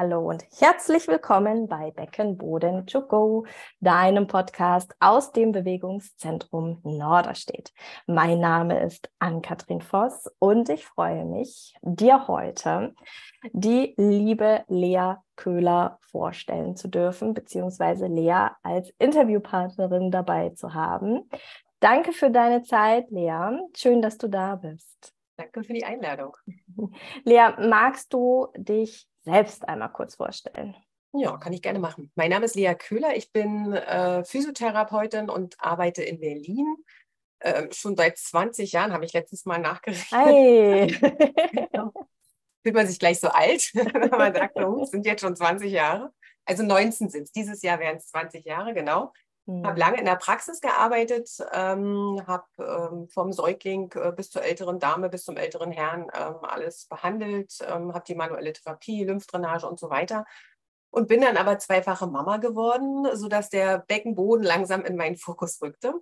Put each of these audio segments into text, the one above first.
Hallo und herzlich willkommen bei Beckenboden to go, deinem Podcast aus dem Bewegungszentrum Norderstedt. Mein Name ist Ann-Kathrin Voss und ich freue mich, dir heute die liebe Lea Köhler vorstellen zu dürfen, beziehungsweise Lea als Interviewpartnerin dabei zu haben. Danke für deine Zeit, Lea. Schön, dass du da bist. Danke für die Einladung. Lea, magst du dich selbst einmal kurz vorstellen? Ja, kann ich gerne machen. Mein Name ist Lea Köhler. Ich bin äh, Physiotherapeutin und arbeite in Berlin. Äh, schon seit 20 Jahren habe ich letztes Mal nachgerechnet. Genau. Fühlt man sich gleich so alt, wenn man sagt, oh, sind jetzt schon 20 Jahre. Also 19 sind es. Dieses Jahr wären es 20 Jahre, genau. Mhm. Habe lange in der Praxis gearbeitet, ähm, habe ähm, vom Säugling äh, bis zur älteren Dame, bis zum älteren Herrn ähm, alles behandelt, ähm, habe die manuelle Therapie, Lymphdrainage und so weiter. Und bin dann aber zweifache Mama geworden, sodass der Beckenboden langsam in meinen Fokus rückte.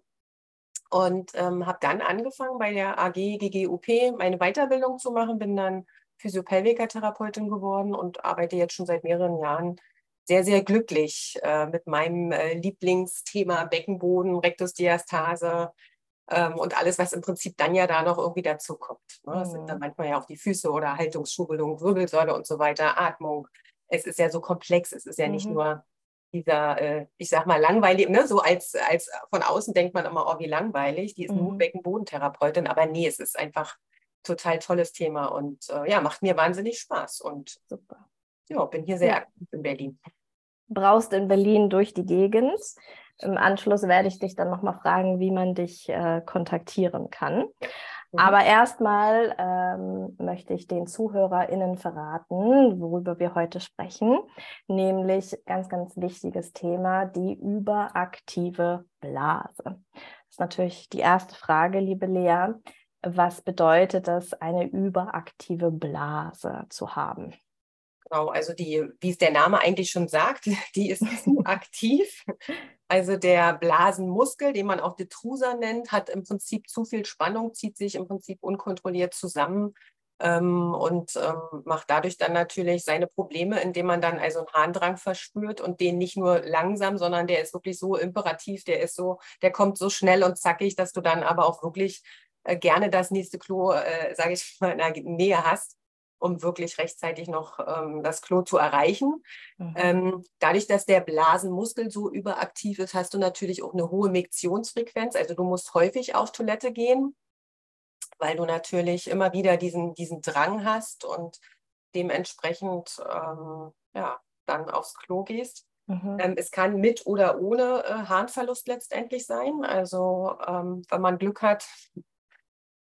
Und ähm, habe dann angefangen, bei der AG GGUP meine Weiterbildung zu machen, bin dann Physiopelviker-Therapeutin geworden und arbeite jetzt schon seit mehreren Jahren sehr, sehr glücklich äh, mit meinem äh, Lieblingsthema Beckenboden, Rektusdiastase ähm, und alles, was im Prinzip dann ja da noch irgendwie dazu kommt. Ne? Das sind dann mhm. manchmal ja auch die Füße oder Haltungsschubelung, Wirbelsäule und so weiter, Atmung. Es ist ja so komplex, es ist ja mhm. nicht nur dieser, äh, ich sag mal, langweilig, ne? so als, als von außen denkt man immer, oh, wie langweilig, die ist mhm. nur Beckenbodentherapeutin, aber nee, es ist einfach total tolles Thema und äh, ja, macht mir wahnsinnig Spaß und super. Ja, bin hier sehr ja. aktiv in Berlin brauchst in Berlin durch die Gegend. Im Anschluss werde ich dich dann nochmal fragen, wie man dich äh, kontaktieren kann. Mhm. Aber erstmal ähm, möchte ich den ZuhörerInnen verraten, worüber wir heute sprechen, nämlich ganz, ganz wichtiges Thema, die überaktive Blase. Das ist natürlich die erste Frage, liebe Lea. Was bedeutet es, eine überaktive Blase zu haben? Genau, also die, wie es der Name eigentlich schon sagt, die ist zu aktiv. Also der Blasenmuskel, den man auch Detrusa nennt, hat im Prinzip zu viel Spannung, zieht sich im Prinzip unkontrolliert zusammen ähm, und ähm, macht dadurch dann natürlich seine Probleme, indem man dann also einen Harndrang verspürt und den nicht nur langsam, sondern der ist wirklich so imperativ, der ist so, der kommt so schnell und zackig, dass du dann aber auch wirklich äh, gerne das nächste Klo, äh, sage ich mal, in der Nähe hast um wirklich rechtzeitig noch ähm, das Klo zu erreichen. Mhm. Ähm, dadurch, dass der Blasenmuskel so überaktiv ist, hast du natürlich auch eine hohe Miktionsfrequenz. Also du musst häufig auf Toilette gehen, weil du natürlich immer wieder diesen, diesen Drang hast und dementsprechend ähm, ja, dann aufs Klo gehst. Mhm. Ähm, es kann mit oder ohne äh, Harnverlust letztendlich sein. Also ähm, wenn man Glück hat,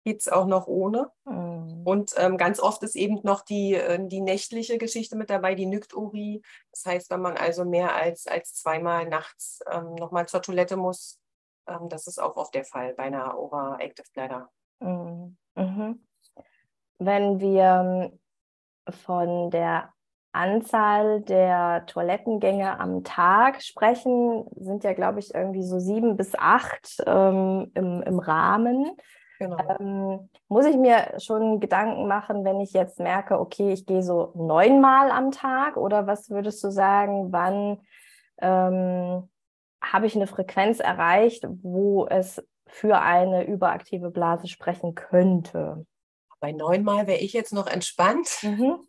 geht es auch noch ohne. Mhm. Und ähm, ganz oft ist eben noch die, äh, die nächtliche Geschichte mit dabei, die Nykturie. Das heißt, wenn man also mehr als, als zweimal nachts ähm, nochmal zur Toilette muss, ähm, das ist auch oft der Fall bei einer Overactive Bladder. Mhm. Mhm. Wenn wir ähm, von der Anzahl der Toilettengänge am Tag sprechen, sind ja, glaube ich, irgendwie so sieben bis acht ähm, im, im Rahmen. Genau. Ähm, muss ich mir schon Gedanken machen, wenn ich jetzt merke, okay, ich gehe so neunmal am Tag oder was würdest du sagen, wann ähm, habe ich eine Frequenz erreicht, wo es für eine überaktive Blase sprechen könnte? Bei neunmal wäre ich jetzt noch entspannt. Mhm.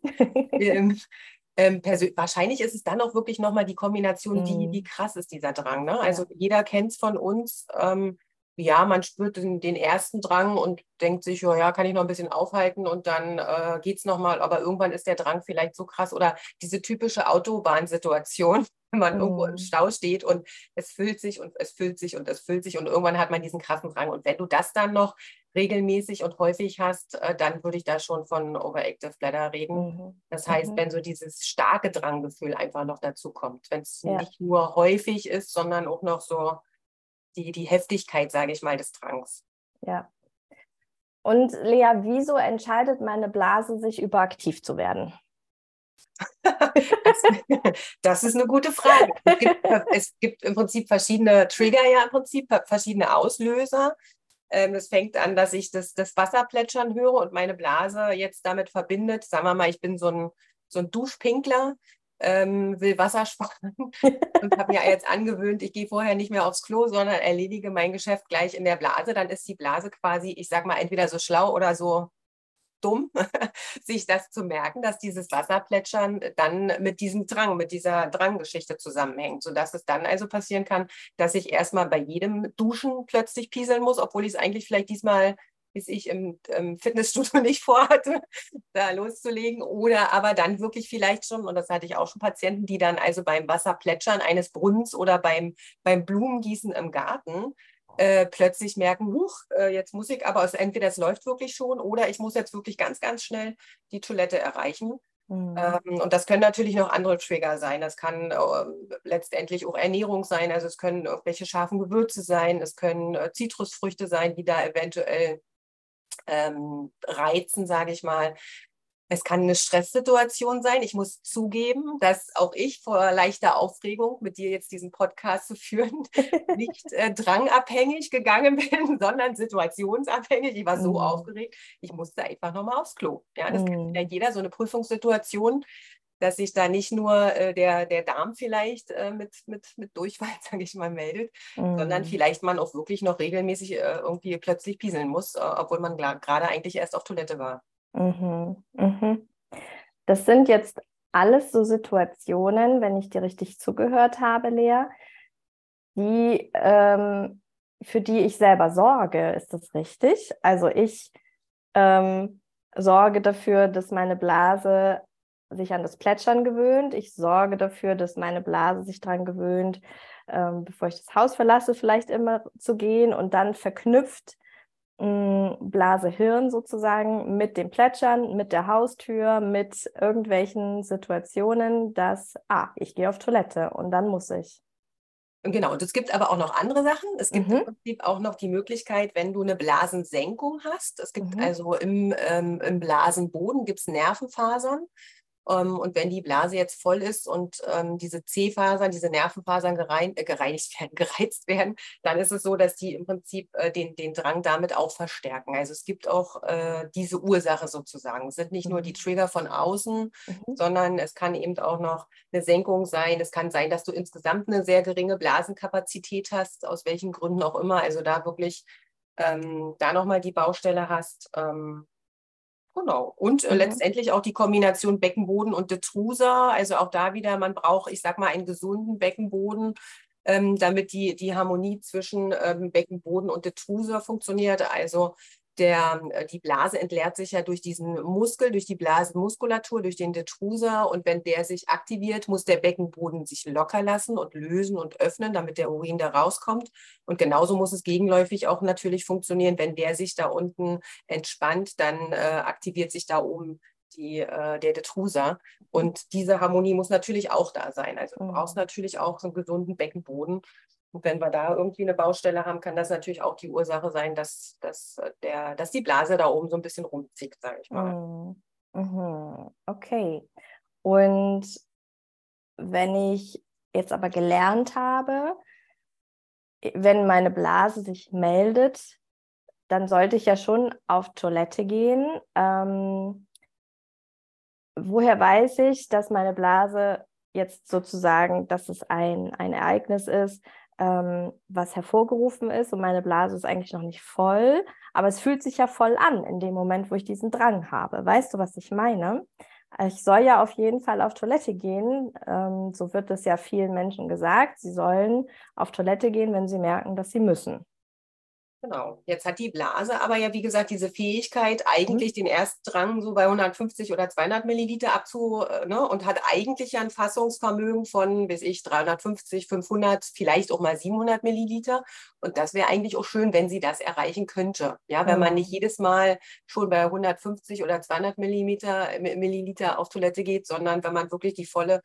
ähm, ähm, wahrscheinlich ist es dann auch wirklich nochmal die Kombination, mhm. wie, wie krass ist dieser Drang. Ne? Also ja. jeder kennt es von uns. Ähm, ja, man spürt den, den, ersten Drang und denkt sich, oh, ja, kann ich noch ein bisschen aufhalten und dann äh, geht es nochmal. Aber irgendwann ist der Drang vielleicht so krass oder diese typische Autobahnsituation, wenn man mhm. irgendwo im mhm. Stau steht und es füllt sich und es füllt sich und es füllt sich und irgendwann hat man diesen krassen Drang. Und wenn du das dann noch regelmäßig und häufig hast, äh, dann würde ich da schon von Overactive Bladder reden. Mhm. Das heißt, mhm. wenn so dieses starke Dranggefühl einfach noch dazu kommt, wenn es ja. nicht nur häufig ist, sondern auch noch so die, die Heftigkeit, sage ich mal, des Drangs. Ja. Und Lea, wieso entscheidet meine Blase, sich überaktiv zu werden? das, das, ist eine gute Frage. Es gibt, es gibt, im Prinzip verschiedene Trigger, ja im Prinzip verschiedene Auslöser. Ähm, es fängt an, dass ich das, das Wasser plätschern höre und meine Blase jetzt damit verbindet. Sagen wir mal, ich bin so ein, so ein Duschpinkler ähm, will Wasser sparen und habe mir jetzt angewöhnt, ich gehe vorher nicht mehr aufs Klo, sondern erledige mein Geschäft gleich in der Blase. Dann ist die Blase quasi, ich sag mal, entweder so schlau oder so dumm, sich das zu merken, dass dieses Wasserplätschern dann mit diesem Drang, mit dieser Dranggeschichte zusammenhängt, sodass es dann also passieren kann, dass ich erstmal bei jedem Duschen plötzlich pieseln muss, obwohl ich es eigentlich vielleicht diesmal bis ich im, im, Fitnessstudio nicht vorhatte, da loszulegen. Oder aber dann wirklich vielleicht schon, und das hatte ich auch schon Patienten, die dann also beim Wasserplätschern eines Brunnens oder beim, beim Blumengießen im Garten äh, plötzlich merken, huch, äh, jetzt muss ich, aber es, entweder es läuft wirklich schon oder ich muss jetzt wirklich ganz, ganz schnell die Toilette erreichen. Mhm. Ähm, und das können natürlich noch andere Trigger sein. Das kann äh, letztendlich auch Ernährung sein. Also es können irgendwelche scharfen Gewürze sein. Es können äh, Zitrusfrüchte sein, die da eventuell ähm, reizen, sage ich mal. Es kann eine Stresssituation sein. Ich muss zugeben, dass auch ich vor leichter Aufregung, mit dir jetzt diesen Podcast zu führen, nicht äh, drangabhängig gegangen bin, sondern situationsabhängig. Ich war so mm. aufgeregt, ich musste einfach nochmal aufs Klo. Ja, das mm. kennt ja jeder, so eine Prüfungssituation, dass sich da nicht nur äh, der, der Darm vielleicht äh, mit, mit, mit Durchfall, sage ich mal, meldet, mm. sondern vielleicht man auch wirklich noch regelmäßig äh, irgendwie plötzlich pieseln muss, äh, obwohl man gerade eigentlich erst auf Toilette war. Mhm. Mhm. Das sind jetzt alles so Situationen, wenn ich dir richtig zugehört habe, Lea, die, ähm, für die ich selber sorge. Ist das richtig? Also ich ähm, sorge dafür, dass meine Blase sich an das Plätschern gewöhnt. Ich sorge dafür, dass meine Blase sich daran gewöhnt, ähm, bevor ich das Haus verlasse, vielleicht immer zu gehen und dann verknüpft Blase-Hirn sozusagen mit dem Plätschern, mit der Haustür, mit irgendwelchen Situationen, dass, ah, ich gehe auf Toilette und dann muss ich. Genau, und es gibt aber auch noch andere Sachen. Es gibt mhm. im Prinzip auch noch die Möglichkeit, wenn du eine Blasensenkung hast. Es gibt mhm. also im, ähm, im Blasenboden gibt's Nervenfasern. Ähm, und wenn die Blase jetzt voll ist und ähm, diese C-Fasern, diese Nervenfasern gerein, äh, gereinigt werden, gereizt werden, dann ist es so, dass die im Prinzip äh, den, den Drang damit auch verstärken. Also es gibt auch äh, diese Ursache sozusagen. Es sind nicht nur die mhm. Trigger von außen, mhm. sondern es kann eben auch noch eine Senkung sein. Es kann sein, dass du insgesamt eine sehr geringe Blasenkapazität hast, aus welchen Gründen auch immer. Also da wirklich ähm, da nochmal die Baustelle hast. Ähm, Genau. Und äh, mhm. letztendlich auch die Kombination Beckenboden und Detrusa. Also auch da wieder, man braucht, ich sag mal, einen gesunden Beckenboden, ähm, damit die, die Harmonie zwischen ähm, Beckenboden und Detrusa funktioniert. Also der, äh, die Blase entleert sich ja durch diesen Muskel, durch die Blasenmuskulatur, durch den Detruser. Und wenn der sich aktiviert, muss der Beckenboden sich locker lassen und lösen und öffnen, damit der Urin da rauskommt. Und genauso muss es gegenläufig auch natürlich funktionieren. Wenn der sich da unten entspannt, dann äh, aktiviert sich da oben die, äh, der Detruser. Und diese Harmonie muss natürlich auch da sein. Also du brauchst mhm. natürlich auch so einen gesunden Beckenboden. Und wenn wir da irgendwie eine Baustelle haben, kann das natürlich auch die Ursache sein, dass, dass, äh, der, dass die Blase da oben so ein bisschen rumzieht, sage ich mal. Mhm. mhm. Okay. Und wenn ich jetzt aber gelernt habe, wenn meine Blase sich meldet, dann sollte ich ja schon auf Toilette gehen. Ähm, woher weiß ich, dass meine Blase jetzt sozusagen, dass es ein, ein Ereignis ist, ähm, was hervorgerufen ist und meine Blase ist eigentlich noch nicht voll, aber es fühlt sich ja voll an in dem Moment, wo ich diesen Drang habe. Weißt du, was ich meine? Ich soll ja auf jeden Fall auf Toilette gehen. Ähm, so wird es ja vielen Menschen gesagt. Sie sollen auf Toilette gehen, wenn sie merken, dass sie müssen. Genau. Jetzt hat die Blase aber ja, wie gesagt, diese Fähigkeit, eigentlich mhm. den Erstdrang so bei 150 oder 200 Milliliter abzu, äh, ne, und hat eigentlich ja ein Fassungsvermögen von, bis ich, 350, 500, vielleicht auch mal 700 Milliliter. Und das wäre eigentlich auch schön, wenn sie das erreichen könnte. Ja, wenn mhm. man nicht jedes Mal schon bei 150 oder 200 Milliliter, Milliliter auf Toilette geht, sondern wenn man wirklich die volle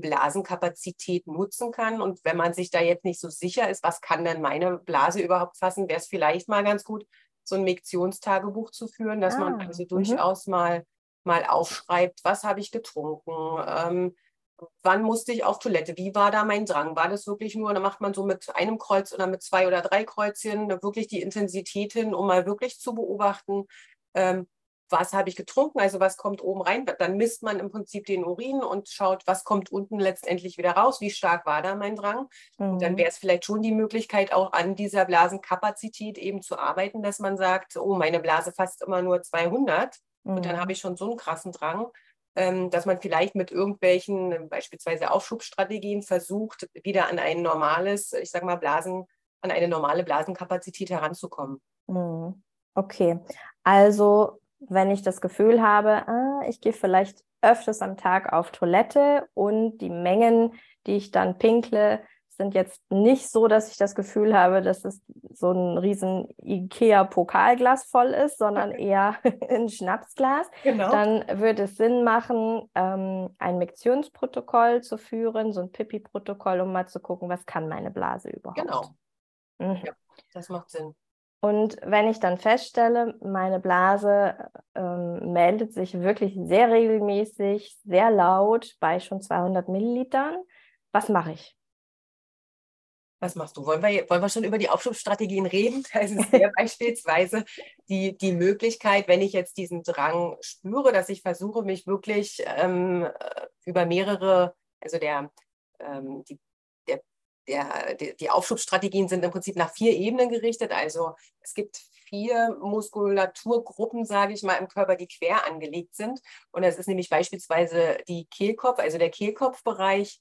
Blasenkapazität nutzen kann. Und wenn man sich da jetzt nicht so sicher ist, was kann denn meine Blase überhaupt fassen, wäre es vielleicht mal ganz gut, so ein Miktionstagebuch zu führen, dass ah, man also mhm. durchaus mal, mal aufschreibt, was habe ich getrunken, ähm, wann musste ich auf Toilette, wie war da mein Drang, war das wirklich nur, da macht man so mit einem Kreuz oder mit zwei oder drei Kreuzchen wirklich die Intensität hin, um mal wirklich zu beobachten, ähm, was habe ich getrunken, also was kommt oben rein. Dann misst man im Prinzip den Urin und schaut, was kommt unten letztendlich wieder raus, wie stark war da mein Drang. Mhm. Und dann mhm. wäre es vielleicht schon die Möglichkeit, auch an dieser Blasenkapazität eben zu arbeiten, dass man sagt, oh, meine Blase fasst immer nur 200 mhm. und dann habe mhm. ich schon so einen krassen Drang. Ähm, dass man vielleicht mit irgendwelchen beispielsweise Aufschubstrategien versucht, wieder an ein normales, ich sage mal, Blasen, an eine normale Blasenkapazität heranzukommen. Mhm. Okay, also wenn ich das Gefühl habe, ah, ich gehe vielleicht öfters am Tag auf Toilette und die Mengen, die ich dann pinkle, sind jetzt nicht so, dass ich das Gefühl habe, dass es so ein riesen Ikea-Pokalglas voll ist, sondern eher ein Schnapsglas. Genau. Dann würde es Sinn machen, ähm, ein Miktionsprotokoll zu führen, so ein Pipi-Protokoll, um mal zu gucken, was kann meine Blase überhaupt. Genau. Mhm. Ja, das macht Sinn. Und wenn ich dann feststelle, meine Blase ähm, meldet sich wirklich sehr regelmäßig, sehr laut bei schon 200 Millilitern, was mache ich? Was machst du? Wollen wir, wollen wir schon über die Aufschubstrategien reden? Also es wäre beispielsweise die, die Möglichkeit, wenn ich jetzt diesen Drang spüre, dass ich versuche, mich wirklich ähm, über mehrere, also der, ähm, die der, die, die Aufschubstrategien sind im Prinzip nach vier Ebenen gerichtet. Also es gibt vier Muskulaturgruppen, sage ich mal, im Körper, die quer angelegt sind. Und das ist nämlich beispielsweise die Kehlkopf, also der Kehlkopfbereich,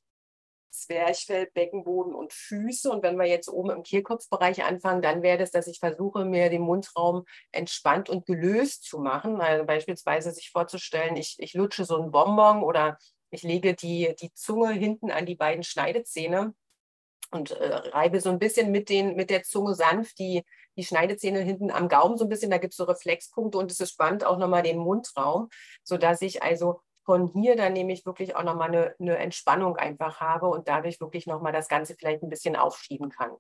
Zwerchfell, Beckenboden und Füße. Und wenn wir jetzt oben im Kehlkopfbereich anfangen, dann wäre das, dass ich versuche, mir den Mundraum entspannt und gelöst zu machen. Also beispielsweise sich vorzustellen, ich, ich lutsche so einen Bonbon oder ich lege die, die Zunge hinten an die beiden Schneidezähne und äh, reibe so ein bisschen mit, den, mit der Zunge sanft die, die Schneidezähne hinten am Gaumen so ein bisschen. Da gibt es so Reflexpunkte und es spannt auch nochmal den Mundraum, sodass ich also von hier dann nämlich wirklich auch nochmal eine, eine Entspannung einfach habe und dadurch wirklich nochmal das Ganze vielleicht ein bisschen aufschieben kann.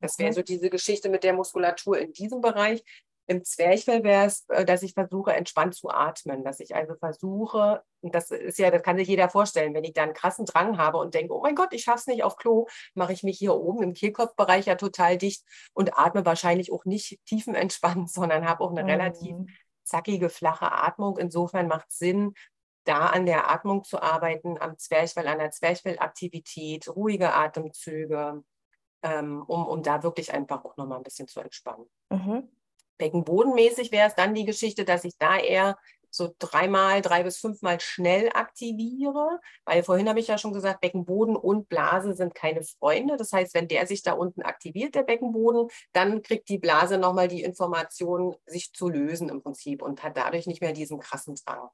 Das wäre so diese Geschichte mit der Muskulatur in diesem Bereich. Im Zwerchfell wäre es, äh, dass ich versuche, entspannt zu atmen, dass ich also versuche, und das ist ja, das kann sich jeder vorstellen, wenn ich da einen krassen Drang habe und denke, oh mein Gott, ich schaffe es nicht auf Klo, mache ich mich hier oben im Kehlkopfbereich ja total dicht und atme wahrscheinlich auch nicht tiefenentspannt, sondern habe auch eine mhm. relativ zackige, flache Atmung. Insofern macht es Sinn, da an der Atmung zu arbeiten, am Zwerchfell, an der Zwerchfellaktivität, ruhige Atemzüge, ähm, um, um da wirklich einfach auch nochmal ein bisschen zu entspannen. Mhm. Beckenbodenmäßig wäre es dann die Geschichte, dass ich da eher so dreimal, drei bis fünfmal schnell aktiviere, weil vorhin habe ich ja schon gesagt, Beckenboden und Blase sind keine Freunde. Das heißt, wenn der sich da unten aktiviert, der Beckenboden, dann kriegt die Blase nochmal die Information, sich zu lösen im Prinzip und hat dadurch nicht mehr diesen krassen Drang.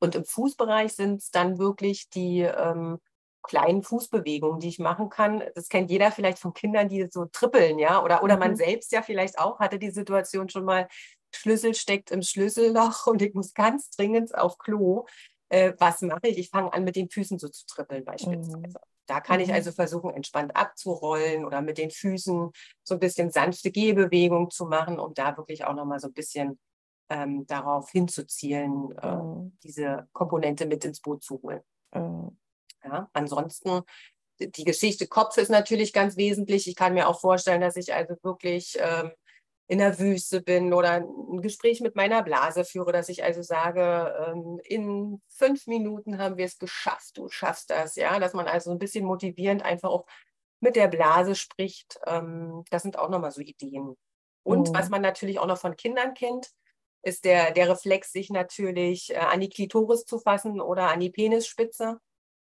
Und im Fußbereich sind es dann wirklich die ähm, kleinen Fußbewegungen, die ich machen kann. Das kennt jeder vielleicht von Kindern, die so trippeln, ja, oder, oder mhm. man selbst ja vielleicht auch hatte die Situation schon mal, Schlüssel steckt im Schlüsselloch und ich muss ganz dringend auf Klo. Äh, was mache ich? Ich fange an, mit den Füßen so zu trippeln beispielsweise. Mhm. Da kann ich mhm. also versuchen, entspannt abzurollen oder mit den Füßen so ein bisschen sanfte Gehbewegung zu machen, um da wirklich auch nochmal so ein bisschen ähm, darauf hinzuzielen, äh, mhm. diese Komponente mit ins Boot zu holen. Mhm. Ja, ansonsten die Geschichte Kopf ist natürlich ganz wesentlich. Ich kann mir auch vorstellen, dass ich also wirklich ähm, in der Wüste bin oder ein Gespräch mit meiner Blase führe, dass ich also sage, ähm, in fünf Minuten haben wir es geschafft, du schaffst das, ja, dass man also ein bisschen motivierend einfach auch mit der Blase spricht. Ähm, das sind auch nochmal so Ideen. Und mhm. was man natürlich auch noch von Kindern kennt, ist der, der Reflex, sich natürlich äh, an die Klitoris zu fassen oder an die Penisspitze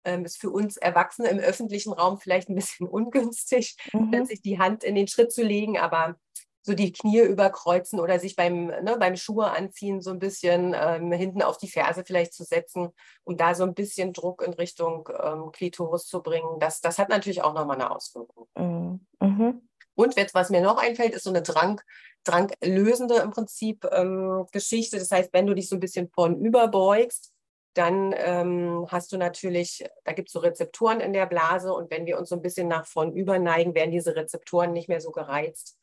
ähm, ist für uns Erwachsene im öffentlichen Raum vielleicht ein bisschen ungünstig, mhm. sich die Hand in den Schritt zu legen, aber so die Knie überkreuzen oder sich beim, ne, beim Schuhe anziehen so ein bisschen ähm, hinten auf die Ferse vielleicht zu setzen, um da so ein bisschen Druck in Richtung ähm, Klitoris zu bringen. Das, das hat natürlich auch nochmal eine Auswirkung. Mhm. mhm. Und jetzt, was mir noch einfällt, ist so eine Drang, dranglösende im Prinzip ähm, Geschichte. Das heißt, wenn du dich so ein bisschen vornüber beugst, dann ähm, hast du natürlich, da gibt es so Rezeptoren in der Blase und wenn wir uns so ein bisschen nach vorn überneigen, werden diese Rezeptoren nicht mehr so gereizt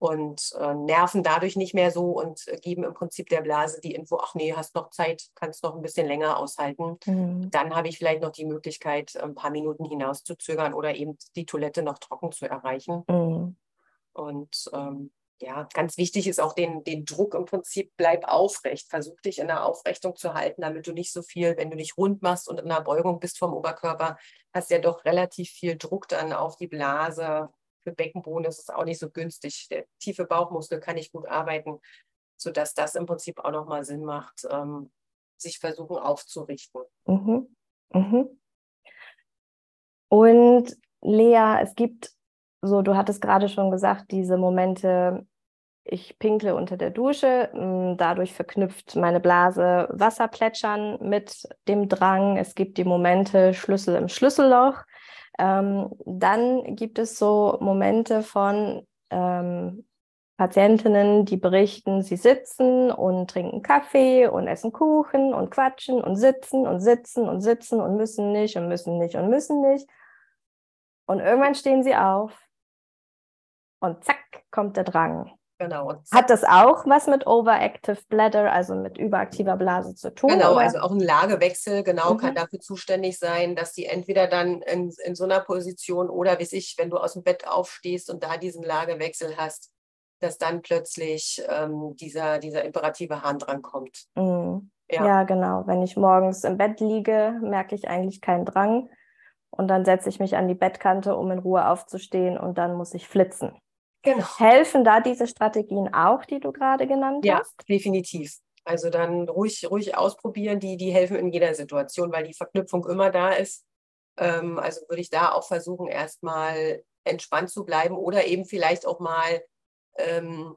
und äh, nerven dadurch nicht mehr so und äh, geben im Prinzip der Blase die Info, ach nee, hast noch Zeit, kannst noch ein bisschen länger aushalten. Mhm. Dann habe ich vielleicht noch die Möglichkeit, ein paar Minuten hinauszuzögern oder eben die Toilette noch trocken zu erreichen. Mhm. Und ähm, ja, ganz wichtig ist auch den, den Druck im Prinzip, bleib aufrecht. Versuch dich in der Aufrichtung zu halten, damit du nicht so viel, wenn du dich rund machst und in der Beugung bist vom Oberkörper, hast ja doch relativ viel Druck dann auf die Blase. Für Beckenboden ist es auch nicht so günstig. Der tiefe Bauchmuskel kann nicht gut arbeiten, sodass das im Prinzip auch nochmal Sinn macht, ähm, sich versuchen aufzurichten. Mhm. Mhm. Und Lea, es gibt so, du hattest gerade schon gesagt, diese Momente, ich pinkle unter der Dusche, mm, dadurch verknüpft meine Blase Wasserplätschern mit dem Drang. Es gibt die Momente Schlüssel im Schlüsselloch. Ähm, dann gibt es so Momente von ähm, Patientinnen, die berichten, sie sitzen und trinken Kaffee und essen Kuchen und quatschen und sitzen und sitzen und sitzen und müssen nicht und müssen nicht und müssen nicht. Und irgendwann stehen sie auf und zack kommt der Drang. Genau. Hat das auch was mit Overactive Bladder, also mit überaktiver Blase zu tun? Genau, oder? also auch ein Lagewechsel, genau, mhm. kann dafür zuständig sein, dass die entweder dann in, in so einer Position oder wie sich, wenn du aus dem Bett aufstehst und da diesen Lagewechsel hast, dass dann plötzlich ähm, dieser, dieser imperative Harndrang kommt. Mhm. Ja. ja, genau. Wenn ich morgens im Bett liege, merke ich eigentlich keinen Drang. Und dann setze ich mich an die Bettkante, um in Ruhe aufzustehen und dann muss ich flitzen. Genau. Helfen da diese Strategien auch, die du gerade genannt ja, hast? Ja, definitiv. Also dann ruhig, ruhig ausprobieren, die, die helfen in jeder Situation, weil die Verknüpfung immer da ist. Ähm, also würde ich da auch versuchen, erstmal entspannt zu bleiben oder eben vielleicht auch mal ähm,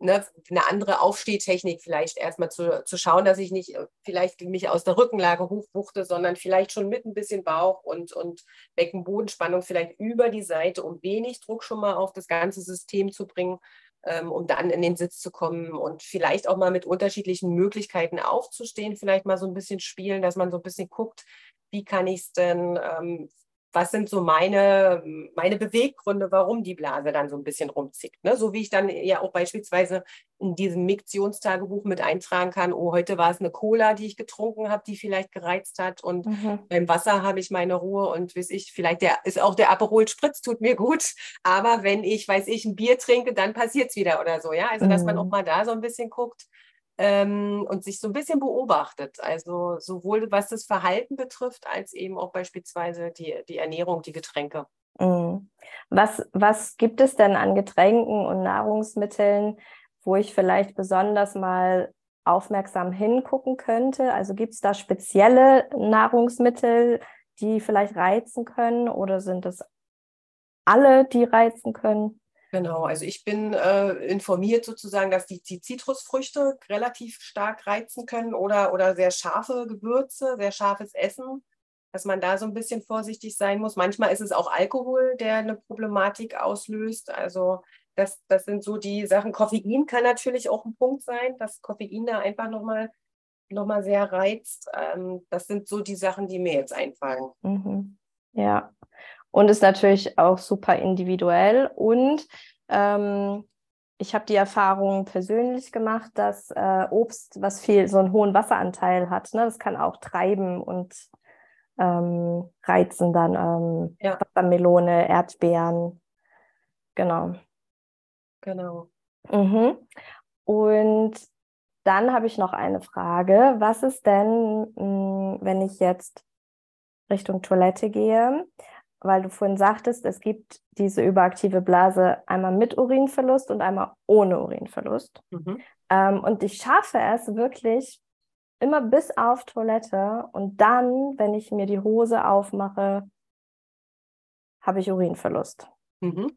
ne, eine andere Aufstehtechnik vielleicht erstmal zu, zu schauen, dass ich nicht äh, vielleicht mich aus der Rückenlage hochbuchte, sondern vielleicht schon mit ein bisschen Bauch und, und Beckenbodenspannung vielleicht über die Seite, um wenig Druck schon mal auf das ganze System zu bringen, ähm, um dann in den Sitz zu kommen und vielleicht auch mal mit unterschiedlichen Möglichkeiten aufzustehen, vielleicht mal so ein bisschen spielen, dass man so ein bisschen guckt, wie kann ich es denn ähm, was sind so meine, meine Beweggründe, warum die Blase dann so ein bisschen rumzickt. Ne? So wie ich dann ja auch beispielsweise in diesem Miktionstagebuch mit eintragen kann, oh, heute war es eine Cola, die ich getrunken habe, die vielleicht gereizt hat und mhm. beim Wasser habe ich meine Ruhe und weiß ich, vielleicht der, ist auch der Aperol Spritz, tut mir gut, aber wenn ich, weiß ich, ein Bier trinke, dann passiert es wieder oder so, ja, also dass man auch mhm. mal da so ein bisschen guckt, ähm, und sich so ein bisschen beobachtet. Also sowohl was das Verhalten betrifft, als eben auch beispielsweise die, die Ernährung, die Getränke. Mhm. Was, was gibt es denn an Getränken und Nahrungsmitteln, wo ich vielleicht besonders mal aufmerksam hingucken könnte? Also gibt es da spezielle Nahrungsmittel, die vielleicht reizen können oder sind es alle, die reizen können? Genau, also ich bin äh, informiert sozusagen, dass die, Zitrusfrüchte relativ stark reizen können oder, oder sehr scharfe Gewürze, sehr scharfes Essen, dass man da so ein bisschen vorsichtig sein muss. Manchmal ist es auch Alkohol, der eine Problematik auslöst. Also das, das sind so die Sachen. Koffein kann natürlich auch ein Punkt sein, dass Koffein da einfach nochmal noch mal sehr reizt. Ähm, das sind so die Sachen, die mir jetzt einfallen. Mhm. Ja, und ist natürlich auch super individuell. Und ähm, ich habe die Erfahrung persönlich gemacht, dass äh, Obst, was viel so einen hohen Wasseranteil hat, ne, das kann auch treiben und ähm, reizen dann ähm, ja. Wassermelone, Erdbeeren. Genau. Genau. Mhm. Und dann habe ich noch eine Frage. Was ist denn, mh, wenn ich jetzt Richtung Toilette gehe? Weil du vorhin sagtest, es gibt diese überaktive Blase einmal mit Urinverlust und einmal ohne Urinverlust. Mhm. Ähm, und ich schaffe es wirklich immer bis auf Toilette und dann, wenn ich mir die Hose aufmache, habe ich Urinverlust. Mhm.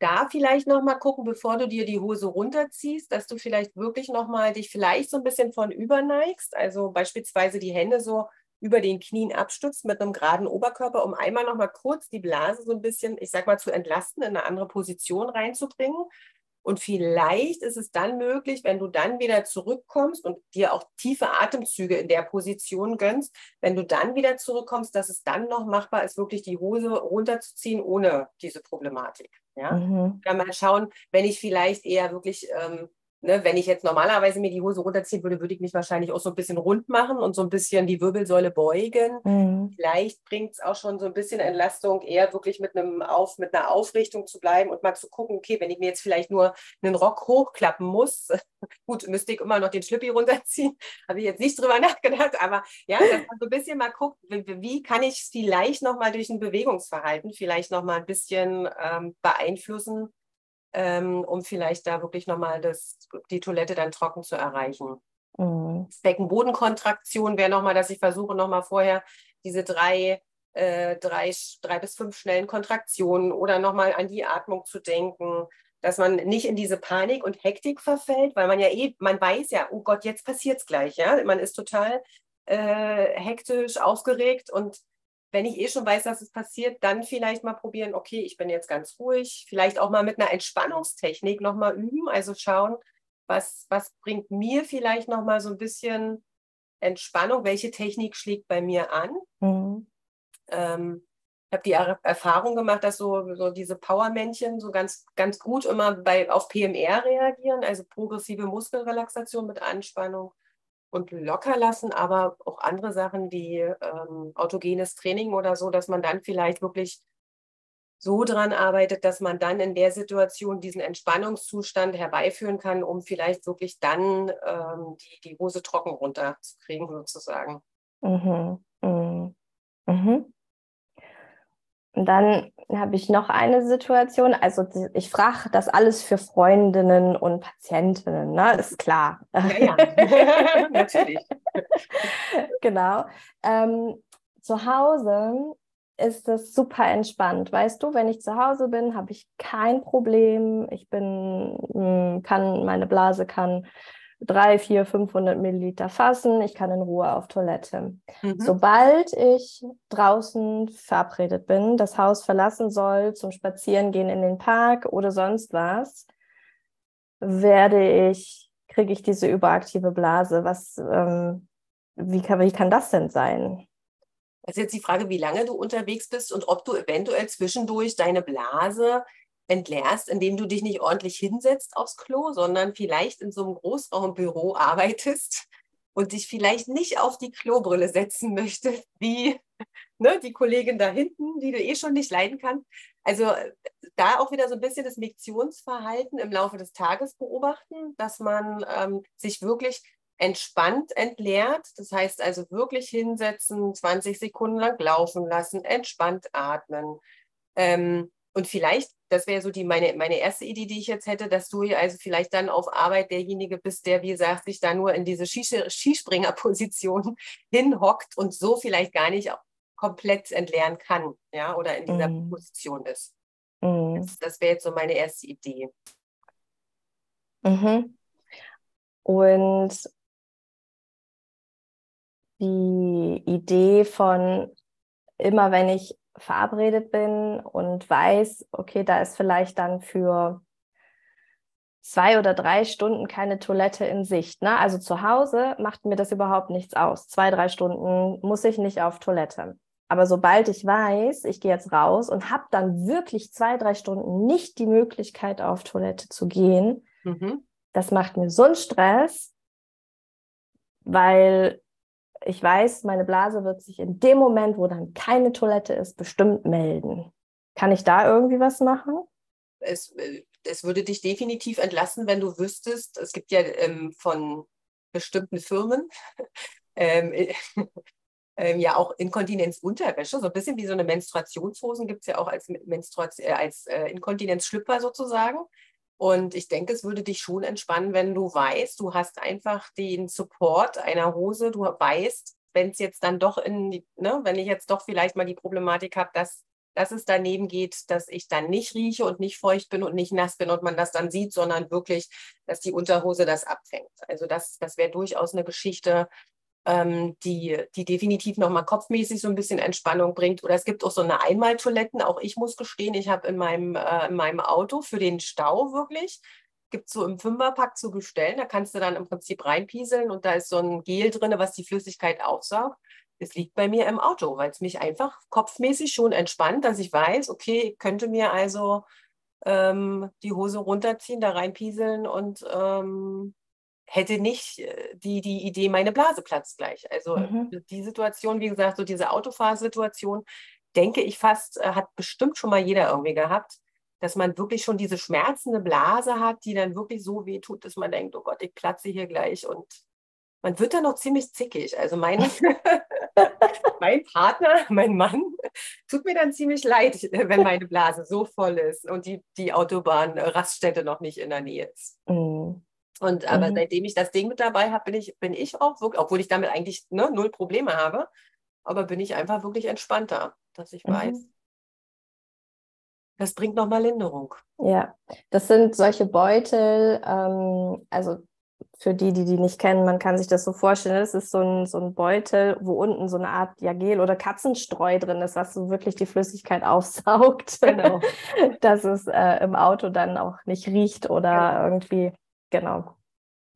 Da vielleicht noch mal gucken, bevor du dir die Hose runterziehst, dass du vielleicht wirklich noch mal dich vielleicht so ein bisschen von überneigst, also beispielsweise die Hände so über den Knien abstützt mit einem geraden Oberkörper, um einmal noch mal kurz die Blase so ein bisschen, ich sag mal, zu entlasten, in eine andere Position reinzubringen. Und vielleicht ist es dann möglich, wenn du dann wieder zurückkommst und dir auch tiefe Atemzüge in der Position gönnst, wenn du dann wieder zurückkommst, dass es dann noch machbar ist, wirklich die Hose runterzuziehen ohne diese Problematik. Ja? Mhm. Dann mal schauen, wenn ich vielleicht eher wirklich ähm, ne, wenn ich jetzt normalerweise mir die Hose runterziehen würde, würde ich mich wahrscheinlich auch so ein bisschen rund machen und so ein bisschen die Wirbelsäule beugen. Mhm. Vielleicht bringt es auch schon so ein bisschen Entlastung, eher wirklich mit einem Auf, mit einer Aufrichtung zu bleiben und mal zu gucken, okay, wenn ich mir jetzt vielleicht nur einen Rock hochklappen muss, gut, müsste ich immer noch den Schlippi runterziehen, habe ich jetzt nicht drüber nachgedacht, aber ja, dass man so ein bisschen mal guckt, wie, wie kann ich es vielleicht nochmal durch ein Bewegungsverhalten vielleicht nochmal ein bisschen ähm, beeinflussen, ähm, um vielleicht da wirklich nochmal die Toilette dann trocken zu erreichen. Mhm. Beckenbodenkontraktion wäre nochmal, dass ich versuche nochmal vorher diese drei, äh, drei, drei bis fünf schnellen Kontraktionen oder nochmal an die Atmung zu denken, dass man nicht in diese Panik und Hektik verfällt, weil man ja eh, man weiß ja, oh Gott, jetzt passiert es gleich, ja. Man ist total äh, hektisch, aufgeregt und wenn ich eh schon weiß, dass es passiert, dann vielleicht mal probieren, okay, ich bin jetzt ganz ruhig, vielleicht auch mal mit einer Entspannungstechnik nochmal üben, also schauen, was, was bringt mir vielleicht nochmal so ein bisschen Entspannung, welche Technik schlägt bei mir an. Mhm. Ähm, ich habe die Erfahrung gemacht, dass so, so diese Powermännchen so ganz, ganz gut immer bei, auf PMR reagieren, also progressive Muskelrelaxation mit Anspannung und locker lassen, aber auch andere Sachen wie ähm, autogenes Training oder so, dass man dann vielleicht wirklich so dran arbeitet, dass man dann in der Situation diesen Entspannungszustand herbeiführen kann, um vielleicht wirklich dann ähm, die, die Hose trocken runterzukriegen, sozusagen. Mhm. Mhm. Mhm. Und dann habe ich noch eine Situation. Also ich frage das alles für Freundinnen und Patientinnen, ne? Ist klar. Ja, ja. natürlich. genau. Ähm, zu Hause ist es super entspannt. Weißt du, wenn ich zu Hause bin, habe ich kein Problem. Ich bin, hm, kann, meine Blase kann drei, vier, 500 Milliliter fassen. Ich kann in Ruhe auf Toilette. Mhm. Sobald ich draußen verabredet bin, das Haus verlassen soll, zum Spazierengehen in den Park oder sonst was, werde ich, kriege ich diese überaktive Blase. Was, ähm, wie, kann, wie kann das denn sein? Das ist jetzt die Frage, wie lange du unterwegs bist und ob du eventuell zwischendurch deine Blase entleerst, indem du dich nicht ordentlich hinsetzt aufs Klo, sondern vielleicht in so einem Großraumbüro arbeitest und dich vielleicht nicht auf die Klobrille setzen möchtest, wie ne, die Kollegin da hinten, die du eh schon nicht leiden kannst. Also da auch wieder so ein bisschen das Miktionsverhalten im Laufe des Tages beobachten, dass man ähm, sich wirklich entspannt entleert. Das heißt also wirklich hinsetzen, 20 Sekunden lang laufen lassen, entspannt atmen. Ähm, und vielleicht, das wäre so die meine, meine erste Idee, die ich jetzt hätte, dass du also vielleicht dann auf Arbeit derjenige bist, der, wie gesagt, sich da nur in diese Skispringerposition hinhockt und so vielleicht gar nicht komplett entleeren kann, ja, oder in dieser mm. Position ist. Mm. Das, das wäre jetzt so meine erste Idee. Mhm. Und die Idee von immer, wenn ich verabredet bin und weiß, okay, da ist vielleicht dann für zwei oder drei Stunden keine Toilette in Sicht. Ne? Also zu Hause macht mir das überhaupt nichts aus. Zwei, drei Stunden muss ich nicht auf Toilette. Aber sobald ich weiß, ich gehe jetzt raus und habe dann wirklich zwei, drei Stunden nicht die Möglichkeit, auf Toilette zu gehen, mhm. das macht mir so einen Stress, weil ich weiß, meine Blase wird sich in dem Moment, wo dann keine Toilette ist, bestimmt melden. Kann ich da irgendwie was machen? Es, äh, es würde dich definitiv entlassen, wenn du wüsstest, es gibt ja ähm, von bestimmten Firmen ähm, ähm, ja auch Inkontinenzunterwäsche, so ein bisschen wie so eine Menstruationshosen gibt es ja auch als, Menstruation, äh, als äh, Inkontinenzschlüpper sozusagen. Und ich denke, es würde dich schon entspannen, wenn du weißt, du hast einfach den Support einer Hose, du weißt, wenn es jetzt dann doch in, ne, wenn ich jetzt doch vielleicht mal die Problematik habe, dass, dass es daneben geht, dass ich dann nicht rieche und nicht feucht bin und nicht nass bin und man das dann sieht, sondern wirklich, dass die Unterhose das abfängt. Also das, das wäre durchaus eine Geschichte, ähm, die, die definitiv nochmal kopfmäßig so ein bisschen Entspannung bringt. Oder es gibt auch so eine Einmaltoiletten. Auch ich muss gestehen, ich habe in meinem, äh, in meinem Auto für den Stau wirklich, gibt es so im Fünferpack zu bestellen. Da kannst du dann im Prinzip reinpieseln und da ist so ein Gel drin, was die Flüssigkeit aufsaugt. Es liegt bei mir im Auto, weil es mich einfach kopfmäßig schon entspannt, dass ich weiß, okay, ich könnte mir also ähm, die Hose runterziehen, da reinpieseln und ähm, hätte nicht äh, die, die Idee, meine Blase platzt gleich. Also mhm. die Situation, wie gesagt, so diese Autofahrsituation, denke ich fast, äh, hat bestimmt schon mal jeder irgendwie gehabt, dass man wirklich schon diese schmerzende Blase hat, die dann wirklich so weh tut, dass man denkt, oh Gott, ich platze hier gleich und man wird dann noch ziemlich zickig. Also mein, mein Partner, mein Mann, tut mir dann ziemlich leid, wenn meine Blase so voll ist und die, die Autobahn-Raststätte noch nicht in der Nähe ist. Mhm. Und aber mhm. seitdem ich das Ding mit dabei habe, bin ich, bin ich auch wirklich, obwohl ich damit eigentlich ne, null Probleme habe, aber bin ich einfach wirklich entspannter, dass ich mhm. weiß, das bringt nochmal Linderung. Ja, das sind solche Beutel, ähm, also für die, die die nicht kennen, man kann sich das so vorstellen, es ist so ein, so ein Beutel, wo unten so eine Art ja, Gel oder Katzenstreu drin ist, was so wirklich die Flüssigkeit aufsaugt, genau. dass es äh, im Auto dann auch nicht riecht oder genau. irgendwie, genau.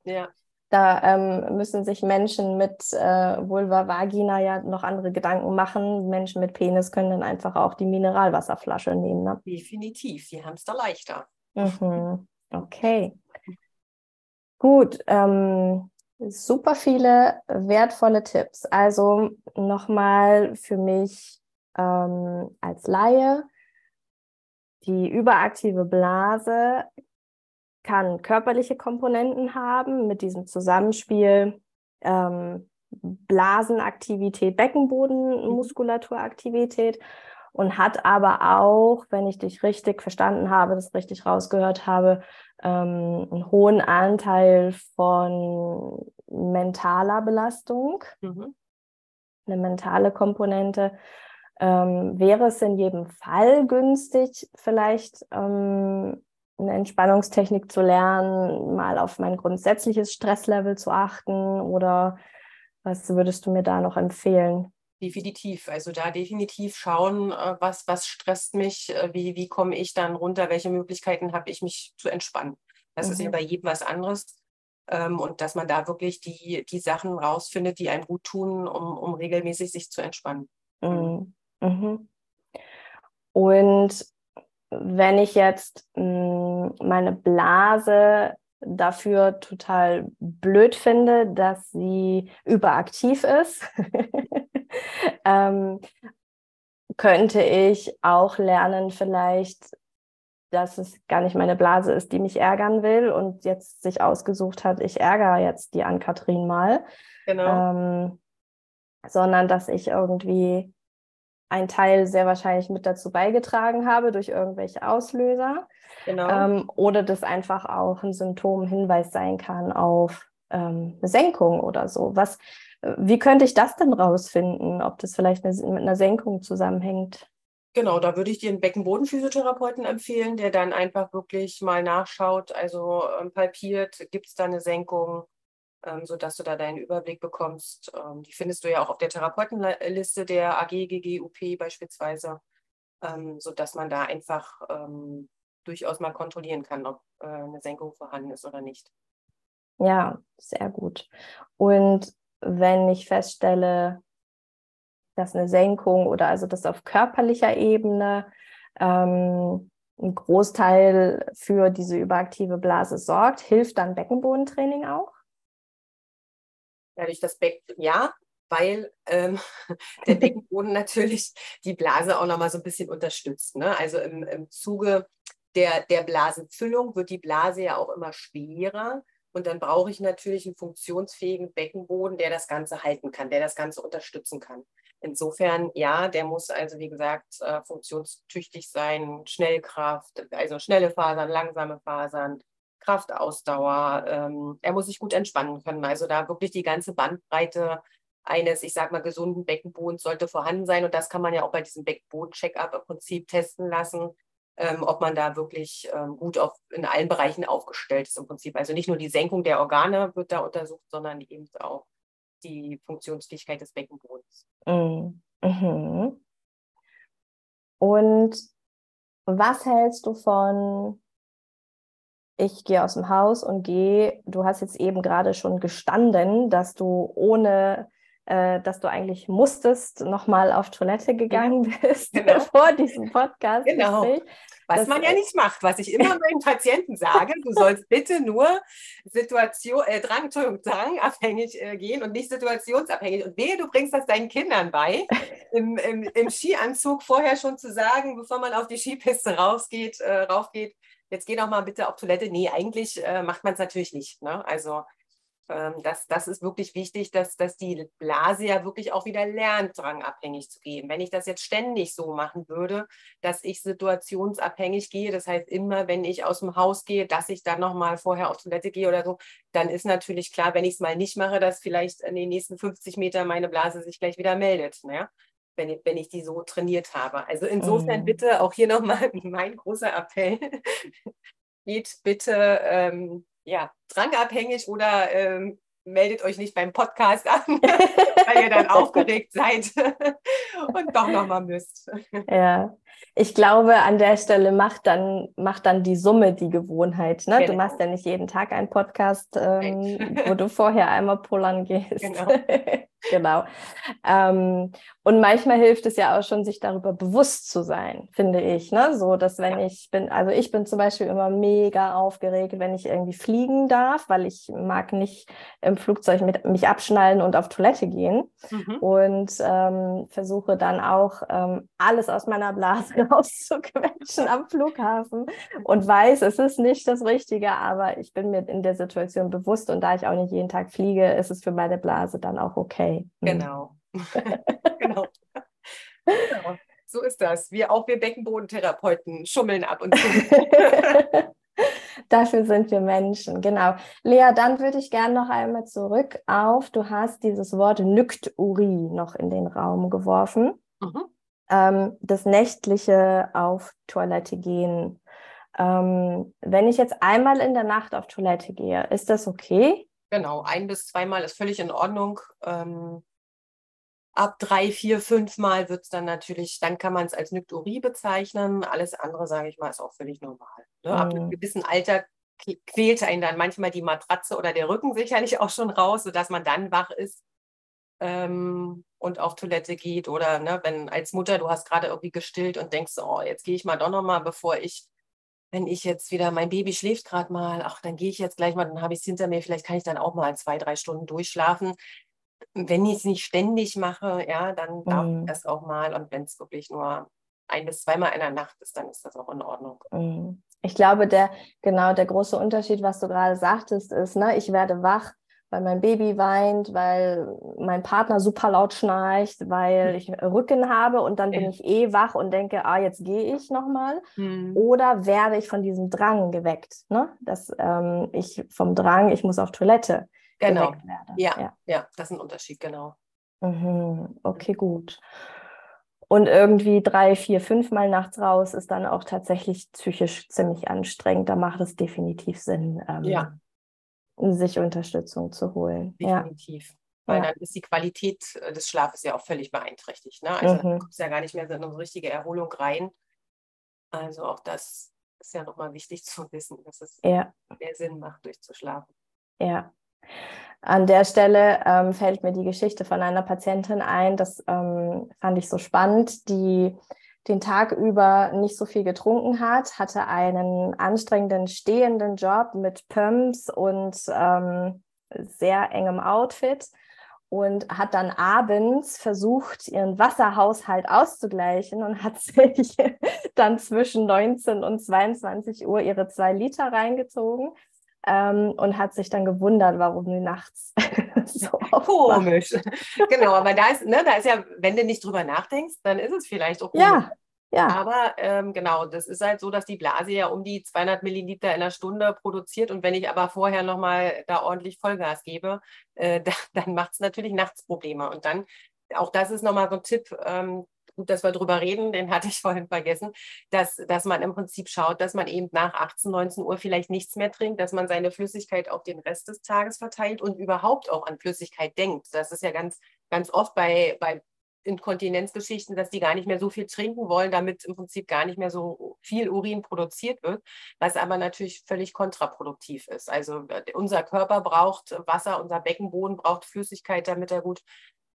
Ja. Da ähm, müssen sich Menschen mit äh, Vulva, Vagina ja noch andere Gedanken machen. Menschen mit Penis können dann einfach auch die Mineralwasserflasche nehmen. Ne? Definitiv, die haben es da leichter. Mhm. Okay. Gut, ähm, super viele wertvolle Tipps. Also nochmal für mich ähm, als Laie, die überaktive Blase kann körperliche Komponenten haben mit diesem Zusammenspiel ähm, Blasenaktivität, Beckenbodenmuskulaturaktivität und hat aber auch, wenn ich dich richtig verstanden habe, das richtig rausgehört habe, ähm, einen hohen Anteil von mentaler Belastung, mhm. eine mentale Komponente. Ähm, wäre es in jedem Fall günstig, vielleicht ähm, eine Entspannungstechnik zu lernen, mal auf mein grundsätzliches Stresslevel zu achten oder was würdest du mir da noch empfehlen? Definitiv. Also da definitiv schauen, äh, was, was stresst mich, äh, wie, wie komme ich dann runter, welche Möglichkeiten habe ich, mich zu entspannen. Das mhm. ist ja mhm. bei jedem was anderes. Ähm, und dass man da wirklich die, die Sachen rausfindet, die einem gut tun, um, um regelmäßig sich zu entspannen. Mhm. Mhm. Und wenn ich jetzt mh, meine Blase dafür total blöd finde, dass sie überaktiv ist, ähm, könnte ich auch lernen, vielleicht, dass es gar nicht meine Blase ist, die mich ärgern will und jetzt sich ausgesucht hat, ich ärgere jetzt die Ann-Kathrin mal. Genau. Ähm, sondern dass ich irgendwie ein Teil sehr wahrscheinlich mit dazu beigetragen habe durch irgendwelche Auslöser. Genau. Ähm, oder das einfach auch ein Symptom, Hinweis sein kann auf ähm, eine Senkung oder so. Was, wie könnte ich das denn rausfinden, ob das vielleicht eine, mit einer Senkung zusammenhängt? Genau, da würde ich dir einen Beckenbodenphysiotherapeuten empfehlen, der dann einfach wirklich mal nachschaut, also ähm, palpiert, gibt es da eine Senkung, ähm, sodass du da deinen Überblick bekommst. Ähm, die findest du ja auch auf der Therapeutenliste der AG, GG, UP beispielsweise, ähm, sodass man da einfach ähm, durchaus mal kontrollieren kann, ob äh, eine Senkung vorhanden ist oder nicht. Ja, sehr gut. Und wenn ich feststelle, dass eine Senkung oder also das auf körperlicher Ebene ähm, ein Großteil für diese überaktive Blase sorgt, hilft dann Beckenbodentraining auch? Dadurch das Becken, ja, weil ähm, der Beckenboden natürlich die Blase auch nochmal so ein bisschen unterstützt. Ne? Also im, im Zuge der, der Blasenfüllung wird die Blase ja auch immer schwerer. Und dann brauche ich natürlich einen funktionsfähigen Beckenboden, der das Ganze halten kann, der das Ganze unterstützen kann. Insofern, ja, der muss also, wie gesagt, äh, funktionstüchtig sein, Schnellkraft, also schnelle Fasern, langsame Fasern, Kraftausdauer. Ähm, er muss sich gut entspannen können. Also da wirklich die ganze Bandbreite eines, ich sag mal, gesunden Beckenbodens sollte vorhanden sein. Und das kann man ja auch bei diesem Beckenboden-Check-up im Prinzip testen lassen, ähm, ob man da wirklich ähm, gut auf, in allen Bereichen aufgestellt ist im Prinzip. Also nicht nur die Senkung der Organe wird da untersucht, sondern eben auch die Funktionsfähigkeit des Beckenbodens. Mhm. mhm. Und was hältst du von ich gehe aus dem Haus und gehe, du hast jetzt eben gerade schon gestanden, dass du ohne, äh, dass du eigentlich musstest, nochmal auf Toilette gegangen bist genau. vor diesem Podcast. Genau. Was das, man ja nicht macht, was ich immer meinen Patienten sage, du sollst bitte nur Situation, äh, Drang, drangabhängig äh, gehen und nicht situationsabhängig. Und wehe, du bringst das deinen Kindern bei, im, im, im Skianzug vorher schon zu sagen, bevor man auf die Skipiste rausgeht, äh, raufgeht, jetzt geh doch mal bitte auf Toilette. Nee, eigentlich äh, macht man es natürlich nicht. Ne? Also ähm, das, das ist wirklich wichtig, dass, dass die Blase ja wirklich auch wieder lernt, drangabhängig zu gehen. Wenn ich das jetzt ständig so machen würde, dass ich situationsabhängig gehe, das heißt immer, wenn ich aus dem Haus gehe, dass ich dann nochmal vorher auf Toilette gehe oder so, dann ist natürlich klar, wenn ich es mal nicht mache, dass vielleicht in den nächsten 50 Metern meine Blase sich gleich wieder meldet. Ne? Wenn ich, wenn ich die so trainiert habe. Also insofern mm. bitte auch hier nochmal mein großer Appell. Geht bitte ähm, ja, drangabhängig oder ähm, meldet euch nicht beim Podcast an, weil ihr dann aufgeregt seid und doch nochmal müsst. Ja, ich glaube, an der Stelle macht dann, macht dann die Summe die Gewohnheit. Ne? Genau. Du machst ja nicht jeden Tag einen Podcast, ähm, wo du vorher einmal pullern gehst. Genau. genau. Ähm, und manchmal hilft es ja auch schon, sich darüber bewusst zu sein, finde ich. Ne? So, dass wenn ich bin, also ich bin zum Beispiel immer mega aufgeregt, wenn ich irgendwie fliegen darf, weil ich mag nicht im Flugzeug mit mich abschnallen und auf Toilette gehen. Mhm. Und ähm, versuche dann auch ähm, alles aus meiner Blase rauszuquetschen am Flughafen und weiß, es ist nicht das Richtige, aber ich bin mir in der Situation bewusst und da ich auch nicht jeden Tag fliege, ist es für meine Blase dann auch okay. Mhm. Genau. genau. genau. So ist das. Wir auch wir Beckenbodentherapeuten schummeln ab und zu. Dafür sind wir Menschen, genau. Lea, dann würde ich gerne noch einmal zurück auf, du hast dieses Wort Nykturie noch in den Raum geworfen. Mhm. Ähm, das nächtliche auf Toilette gehen. Ähm, wenn ich jetzt einmal in der Nacht auf Toilette gehe, ist das okay? Genau, ein bis zweimal ist völlig in Ordnung. Ähm, ab drei, vier, fünf Mal wird es dann natürlich, dann kann man es als Nykturie bezeichnen. Alles andere, sage ich mal, ist auch völlig normal. Ne? Ab einem mhm. gewissen Alter quält einen dann manchmal die Matratze oder der Rücken sicherlich auch schon raus, sodass man dann wach ist ähm, und auf Toilette geht. Oder ne, wenn als Mutter, du hast gerade irgendwie gestillt und denkst, oh, jetzt gehe ich mal doch nochmal, bevor ich wenn ich jetzt wieder, mein Baby schläft gerade mal, ach, dann gehe ich jetzt gleich mal, dann habe ich es hinter mir, vielleicht kann ich dann auch mal zwei, drei Stunden durchschlafen. Wenn ich es nicht ständig mache, ja, dann darf mm. ich das auch mal. Und wenn es wirklich nur ein bis zweimal in der Nacht ist, dann ist das auch in Ordnung. Mm. Ich glaube, der, genau, der große Unterschied, was du gerade sagtest, ist, ne, ich werde wach, weil mein Baby weint, weil mein Partner super laut schnarcht, weil ich Rücken habe und dann bin ich eh wach und denke, ah, jetzt gehe ich nochmal. Mhm. Oder werde ich von diesem Drang geweckt, ne? dass ähm, ich vom Drang, ich muss auf Toilette genau. werde. Ja, ja, ja, das ist ein Unterschied, genau. Mhm. Okay, gut. Und irgendwie drei, vier, fünf Mal nachts raus ist dann auch tatsächlich psychisch ziemlich anstrengend. Da macht es definitiv Sinn. Ähm, ja sich Unterstützung zu holen. Definitiv. Ja. Weil dann ist die Qualität äh, des Schlafes ja auch völlig beeinträchtigt. Ne? Also mhm. dann kommst du ja gar nicht mehr in eine richtige Erholung rein. Also auch das ist ja nochmal wichtig zu wissen, dass es ja. mehr Sinn macht, durchzuschlafen. Ja. An der Stelle ähm, fällt mir die Geschichte von einer Patientin ein, das ähm, fand ich so spannend, die den Tag über nicht so viel getrunken hat, hatte einen anstrengenden stehenden Job mit Pumps und ähm, sehr engem Outfit und hat dann abends versucht, ihren Wasserhaushalt auszugleichen und hat sich dann zwischen 19 und 22 Uhr ihre zwei Liter reingezogen ähm, und hat sich dann gewundert, warum sie nachts so Komisch. genau, aber da ist, ne, da ist ja, wenn du nicht drüber nachdenkst, dann ist es vielleicht auch gut. Ja, ja. Aber ähm, genau, das ist halt so, dass die Blase ja um die 200 Milliliter in der Stunde produziert und wenn ich aber vorher nochmal da ordentlich Vollgas gebe, äh, da, dann macht es natürlich nachts Probleme. Und dann, auch das ist nochmal so ein Tipp, ähm, gut, dass wir drüber reden, den hatte ich vorhin vergessen, dass, dass man im Prinzip schaut, dass man eben nach 18, 19 Uhr vielleicht nichts mehr trinkt, dass man seine Flüssigkeit auf den Rest des Tages verteilt und überhaupt auch an Flüssigkeit denkt. Das ist ja ganz, ganz oft bei, bei Inkontinenzgeschichten, dass die gar nicht mehr so viel trinken wollen, damit im Prinzip gar nicht mehr so viel Urin produziert wird, was aber natürlich völlig kontraproduktiv ist. Also äh, unser Körper braucht Wasser, unser Beckenboden braucht Flüssigkeit, damit er gut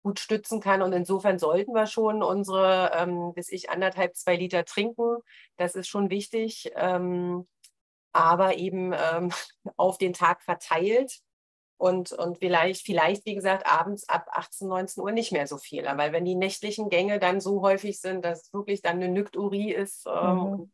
gut stützen kann. Und insofern sollten wir schon unsere, ähm, bis ich anderthalb, zwei Liter trinken. Das ist schon wichtig. Ähm, aber eben ähm, auf den Tag verteilt und, und vielleicht, vielleicht, wie gesagt, abends ab 18, 19 Uhr nicht mehr so viel. Weil wenn die nächtlichen Gänge dann so häufig sind, dass es wirklich dann eine Nykturie ist, ähm, mhm.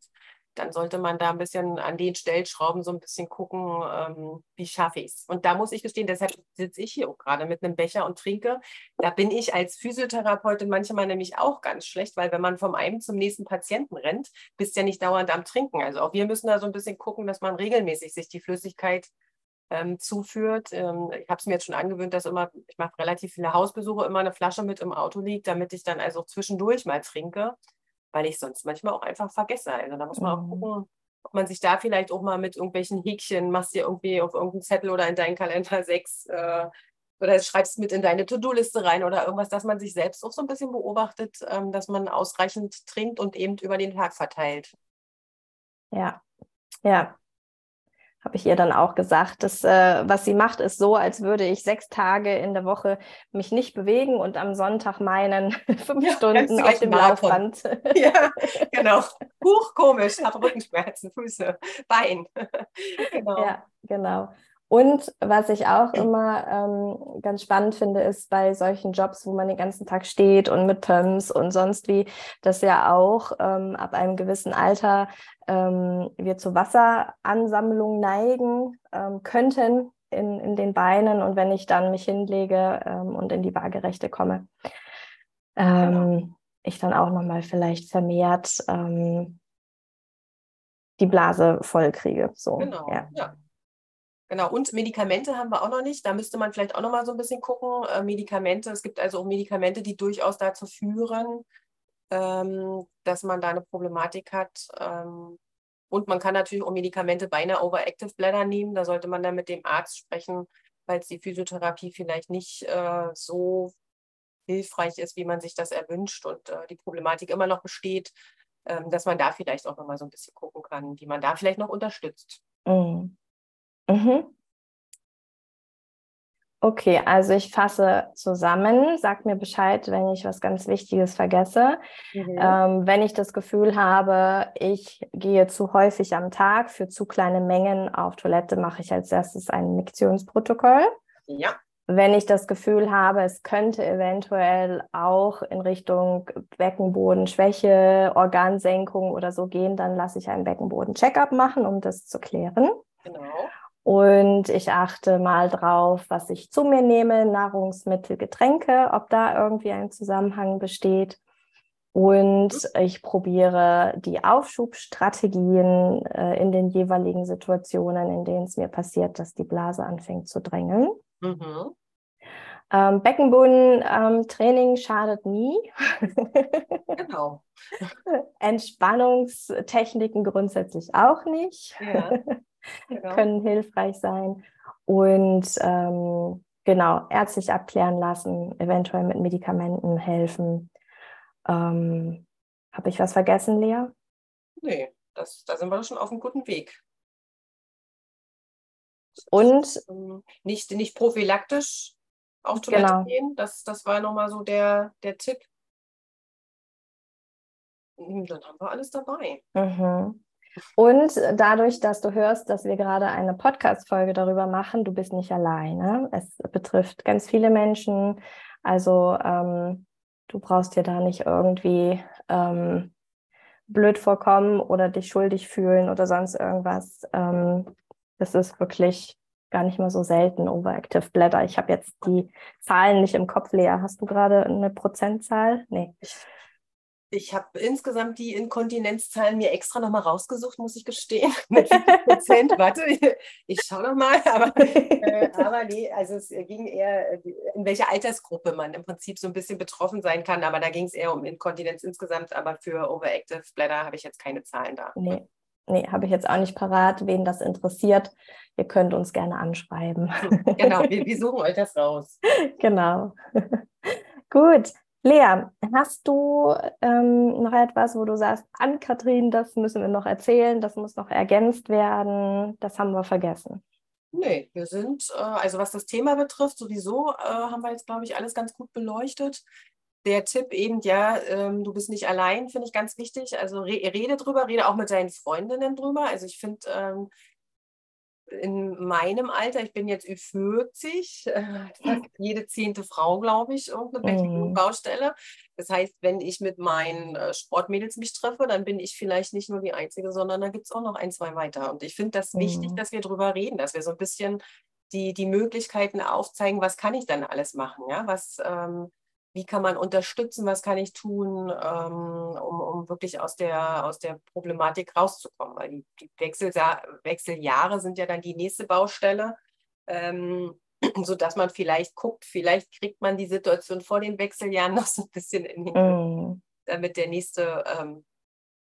Dann sollte man da ein bisschen an den Stellschrauben so ein bisschen gucken, ähm, wie schaffe ich es. Und da muss ich gestehen, deshalb sitze ich hier auch gerade mit einem Becher und trinke. Da bin ich als Physiotherapeutin manchmal nämlich auch ganz schlecht, weil wenn man vom einen zum nächsten Patienten rennt, bist ja nicht dauernd am Trinken. Also auch wir müssen da so ein bisschen gucken, dass man regelmäßig sich die Flüssigkeit ähm, zuführt. Ähm, ich habe es mir jetzt schon angewöhnt, dass immer, ich mache relativ viele Hausbesuche, immer eine Flasche mit im Auto liegt, damit ich dann also zwischendurch mal trinke, weil ich sonst manchmal auch einfach vergesse. Also da muss man mhm. auch gucken, ob man sich da vielleicht auch mal mit irgendwelchen Häkchen, machst dir irgendwie auf irgendeinen Zettel oder in deinen Kalender sechs äh, oder schreibst mit in deine To-Do-Liste rein oder irgendwas, dass man sich selbst auch so ein bisschen beobachtet, ähm, dass man ausreichend trinkt und eben über den Tag verteilt. Ja, ja, habe ich ihr dann auch gesagt, dass äh, was sie macht, ist so, als würde ich sechs Tage in der Woche mich nicht bewegen und am Sonntag meinen fünf ja, Stunden auf dem Laufband. ja, genau. Huch, komisch, habe Rückenschmerzen, Füße, Bein. genau. Ja, genau. Und was ich auch immer ähm, ganz spannend finde, ist bei solchen Jobs, wo man den ganzen Tag steht und mit Pumps und sonst wie, dass ja auch ähm, ab einem gewissen Alter ähm, wir zu Wasseransammlung neigen ähm, könnten in, in den Beinen und wenn ich dann mich hinlege ähm, und in die Waagerechte komme, genau. Ähm, ich dann auch nochmal vielleicht vermehrt die Blase voll kriege. So, genau, ja. ja. Genau, und Medikamente haben wir auch noch nicht. Da müsste man vielleicht auch noch mal so ein bisschen gucken. Äh, Medikamente, es gibt also auch Medikamente, die durchaus dazu führen, ähm, dass man da eine Problematik hat. Ähm, und man kann natürlich auch Medikamente bei einer Overactive Bladder nehmen. Da sollte man dann mit dem Arzt sprechen, falls die Physiotherapie vielleicht nicht äh, so hilfreich ist, wie man sich das erwünscht und äh, die Problematik immer noch besteht, ähm, dass man da vielleicht auch noch mal so ein bisschen gucken kann, wie man da vielleicht noch unterstützt. Mhm. Mhm. Okay, also ich fasse zusammen, sag mir Bescheid, wenn ich was ganz Wichtiges vergesse. Mhm. Ähm, wenn ich das Gefühl habe, ich gehe zu häufig am Tag für zu kleine Mengen auf Toilette, mache ich als erstes ein Miktionsprotokoll. Ja. Wenn ich das Gefühl habe, es könnte eventuell auch in Richtung Beckenbodenschwäche, Organsenkung oder so gehen, dann lasse ich einen Beckenboden-Checkup machen, um das zu klären. Genau. Und ich achte mal drauf, was ich zu mir nehme, Nahrungsmittel, Getränke, ob da irgendwie ein Zusammenhang besteht. Und ich probiere die Aufschubstrategien äh, in den jeweiligen Situationen, in denen es mir passiert, dass die Blase anfängt zu drängeln. Mhm. Ähm, Beckenbodentraining ähm, schadet nie. Genau. Entspannungstechniken grundsätzlich auch nicht. Ja genau. können hilfreich sein. Und ähm, genau, ärztlich abklären lassen, eventuell mit Medikamenten helfen. Ähm, Habe ich was vergessen, Lea? Nee, das, da sind wir schon auf einem guten Weg. Und ähm, nicht, nicht prophylaktisch auf Toilette genau. gehen. Das, das war nochmal so der, der Tipp. Hm, dann haben wir alles dabei. Mhm. Und dadurch, dass du hörst, dass wir gerade eine Podcast-Folge darüber machen, du bist nicht alleine. Es betrifft ganz viele Menschen. Also ähm, du brauchst dir da nicht irgendwie ähm, blöd vorkommen oder dich schuldig fühlen oder sonst irgendwas. Ähm, das ist wirklich gar nicht mehr so selten, Overactive Bladder. Ich habe jetzt die Zahlen nicht im Kopf, Lea. Hast du gerade eine Prozentzahl? Nee. Ich habe insgesamt die Inkontinenzzahlen mir extra nochmal rausgesucht, muss ich gestehen. Mit Prozent. Warte, ich schaue nochmal. Aber, äh, aber nee, also es ging eher, äh, in welcher Altersgruppe man im Prinzip so ein bisschen betroffen sein kann. Aber da ging es eher um Inkontinenz insgesamt. Aber für Overactive Bladder habe ich jetzt keine Zahlen da. Nee. Nee, habe ich jetzt auch nicht parat, wen das interessiert. Ihr könnt uns gerne anschreiben. Genau, wir, wir suchen euch das raus. Genau. Gut, Lea, hast du ähm, noch etwas, wo du sagst, an Kathrin, das müssen wir noch erzählen, das muss noch ergänzt werden, das haben wir vergessen? Nee, wir sind, äh, also was das Thema betrifft, sowieso äh, haben wir jetzt, glaube ich, alles ganz gut beleuchtet. Der Tipp eben, ja, ähm, du bist nicht allein, finde ich ganz wichtig. Also re rede drüber, rede auch mit deinen Freundinnen drüber. Also ich finde, ähm, in meinem Alter, ich bin jetzt Ü40, äh, jede zehnte Frau, glaube ich, irgendeine mhm. Baustelle. Das heißt, wenn ich mit meinen äh, Sportmädels mich treffe, dann bin ich vielleicht nicht nur die Einzige, sondern da gibt es auch noch ein, zwei weiter. Und ich finde das mhm. wichtig, dass wir drüber reden, dass wir so ein bisschen die, die Möglichkeiten aufzeigen, was kann ich dann alles machen, ja, was, ähm, wie kann man unterstützen, was kann ich tun, ähm, um, um wirklich aus der, aus der Problematik rauszukommen. Weil die, die Wechselja Wechseljahre sind ja dann die nächste Baustelle, ähm, sodass man vielleicht guckt, vielleicht kriegt man die Situation vor den Wechseljahren noch so ein bisschen in den Griff, mm. damit der nächste ähm,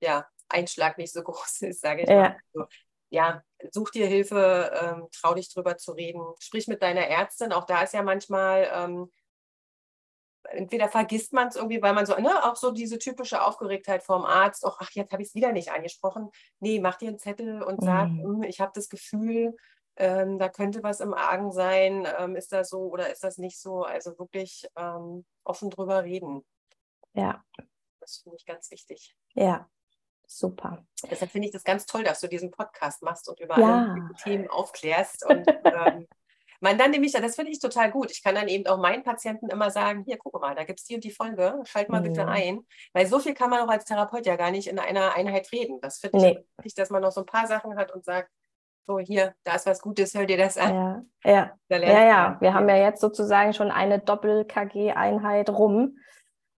ja, Einschlag nicht so groß ist, sage ich ja. mal. Also, ja, such dir Hilfe, ähm, trau dich drüber zu reden, sprich mit deiner Ärztin. Auch da ist ja manchmal ähm, entweder vergisst man es irgendwie, weil man so, ne, auch so diese typische Aufgeregtheit vorm Arzt, oh, ach, jetzt habe ich es wieder nicht angesprochen. Nee, mach dir einen Zettel und sag, mhm. Hm, ich habe das Gefühl, ähm, da könnte was im Argen sein, ähm, ist das so oder ist das nicht so? Also wirklich ähm, offen drüber reden. Ja. Das finde ich ganz wichtig. Ja, super. Deshalb finde ich das ganz toll, dass du diesen Podcast machst und über ja. alle Themen aufklärst und ähm, man dann nämlich, das finde ich total gut. Ich kann dann eben auch meinen Patienten immer sagen, hier, guck mal, da gibt es die und die Folge, schalt mal mhm. bitte ein. Weil so viel kann man auch als Therapeut ja gar nicht in einer Einheit reden. Das finde nee. ich wichtig, dass man noch so ein paar Sachen hat und sagt, so hier, da ist was Gutes, hör dir das an. Ja, ja, ja, ja. wir haben ja jetzt sozusagen schon eine Doppel-KG-Einheit rum.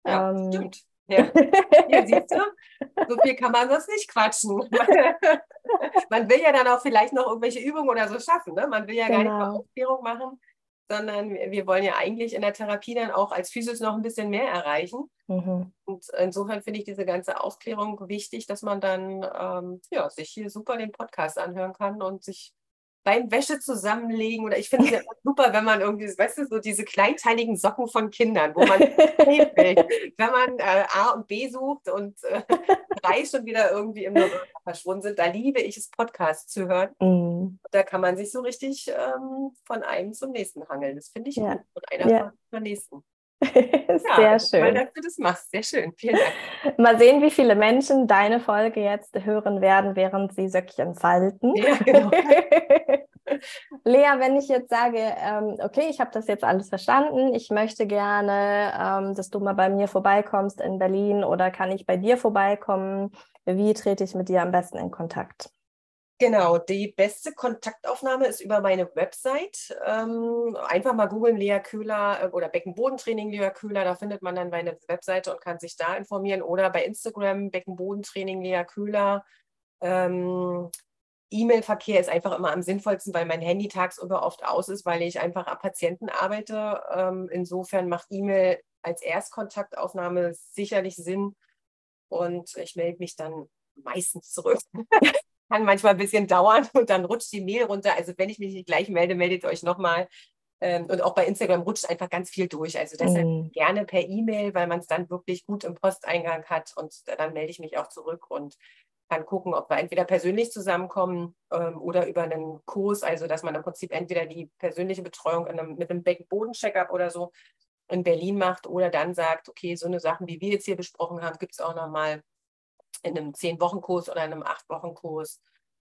Ja, ähm, stimmt. Ja. Hier siehst du, so viel kann man sonst nicht quatschen. man will ja dann auch vielleicht noch irgendwelche Übungen oder so schaffen. Ne? Man will ja genau. gar nicht mal genau. Aufklärung machen, sondern wir wollen ja eigentlich in der Therapie dann auch als Physios noch ein bisschen mehr erreichen. Mhm. Und insofern finde ich diese ganze Aufklärung wichtig, dass man dann ähm, ja, sich hier super den Podcast anhören kann und sich beim Wäsche zusammenlegen oder ich finde es ja super, wenn man irgendwie, weißt du, so diese kleinteiligen Socken von Kindern, wo man wenn man äh, A und B sucht und äh, drei schon wieder irgendwie im November verschwunden sind, da liebe ich es, Podcasts zu hören. Mm. Da kann man sich so richtig ähm, von einem zum nächsten hangeln. Das finde ich ja. gut. Und einer ja. zum nächsten. Sehr schön. Weil dass du das machst. Sehr schön. Vielen Dank. Mal sehen, wie viele Menschen deine Folge jetzt hören werden, während sie Söckchen falten. Ja, genau. Lea, wenn ich jetzt sage, ähm, okay, ich habe das jetzt alles verstanden, ich möchte gerne, ähm, dass du mal bei mir vorbeikommst in Berlin oder kann ich bei dir vorbeikommen? Wie trete ich mit dir am besten in Kontakt? Genau, die beste Kontaktaufnahme ist über meine Website. Ähm, einfach mal googeln Lea Köhler äh, oder Beckenbodentraining Lea Köhler, da findet man dann meine Webseite und kann sich da informieren. Oder bei Instagram Beckenbodentraining Lea Köhler. Ähm, E-Mail-Verkehr ist einfach immer am sinnvollsten, weil mein Handy tagsüber oft aus ist, weil ich einfach am Patienten arbeite. Ähm, insofern macht E-Mail als Erstkontaktaufnahme sicherlich Sinn und ich melde mich dann meistens zurück. kann manchmal ein bisschen dauern und dann rutscht die Mail runter. Also wenn ich mich nicht gleich melde, meldet euch nochmal. Ähm, und auch bei Instagram rutscht einfach ganz viel durch. Also deshalb mm. gerne per E-Mail, weil man es dann wirklich gut im Posteingang hat. Und dann melde ich mich auch zurück und kann gucken, ob wir entweder persönlich zusammenkommen ähm, oder über einen Kurs, also dass man im Prinzip entweder die persönliche Betreuung einem, mit einem Beckenboden-Checkup oder so in Berlin macht oder dann sagt, okay, so eine Sachen, wie wir jetzt hier besprochen haben, gibt es auch nochmal in einem Zehn-Wochen-Kurs oder in einem Acht-Wochen-Kurs,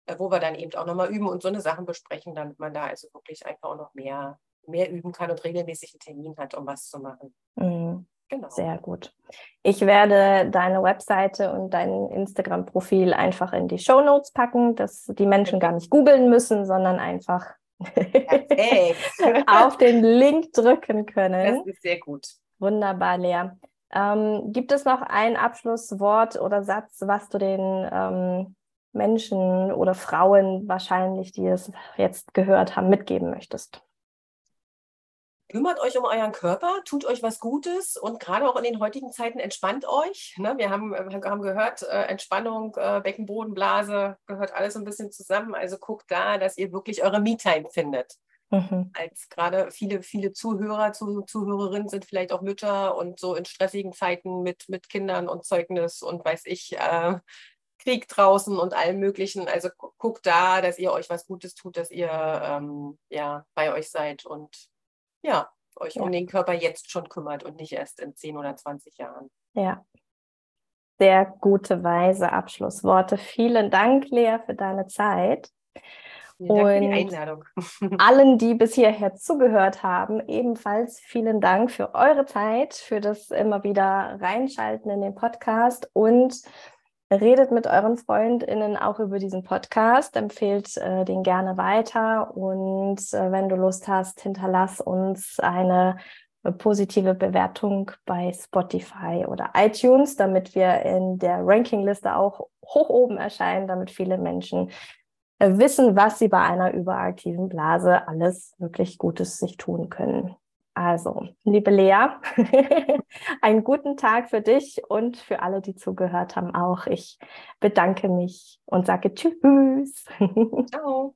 äh, wo wir dann eben auch nochmal üben und so eine Sachen besprechen, damit man da also wirklich einfach auch noch mehr, mehr üben kann und regelmäßig einen Termin hat, um was zu machen. Mhm. Genau. Sehr gut. Ich werde deine Webseite und dein Instagram-Profil einfach in die Show Notes packen, dass die Menschen gar nicht googeln müssen, sondern einfach auf den Link drücken können. Das ist sehr gut. Wunderbar, Lea. Ähm, gibt es noch ein Abschlusswort oder Satz, was du den ähm, Menschen oder Frauen wahrscheinlich, die es jetzt gehört haben, mitgeben möchtest? Kümmert euch um euren Körper, tut euch was Gutes und gerade auch in den heutigen Zeiten entspannt euch. Ne? Wir haben, haben gehört, äh, Entspannung, äh, Beckenbodenblase gehört alles ein bisschen zusammen. Also guckt da, dass ihr wirklich eure Me-Time findet. Mhm. Als gerade viele, viele Zuhörer, Zuhörerinnen sind vielleicht auch Mütter und so in stressigen Zeiten mit, mit Kindern und Zeugnis und weiß ich, äh, Krieg draußen und allem Möglichen. Also guckt da, dass ihr euch was Gutes tut, dass ihr ähm, ja bei euch seid und ja, euch ja. um den Körper jetzt schon kümmert und nicht erst in 10 oder 20 Jahren. Ja. Sehr gute, weise Abschlussworte. Vielen Dank, Lea, für deine Zeit. Vielen Dank für die Einladung. allen, die bis hierher zugehört haben, ebenfalls vielen Dank für eure Zeit, für das immer wieder Reinschalten in den Podcast und redet mit euren FreundInnen auch über diesen Podcast, empfehlt äh, den gerne weiter und äh, wenn du Lust hast, hinterlass uns eine positive Bewertung bei Spotify oder iTunes, damit wir in der Rankingliste auch hoch oben erscheinen, damit viele Menschen wissen, was sie bei einer überaktiven Blase alles wirklich Gutes sich tun können. Also, liebe Lea, einen guten Tag für dich und für alle, die zugehört haben auch. Ich bedanke mich und sage Tschüss. Ciao.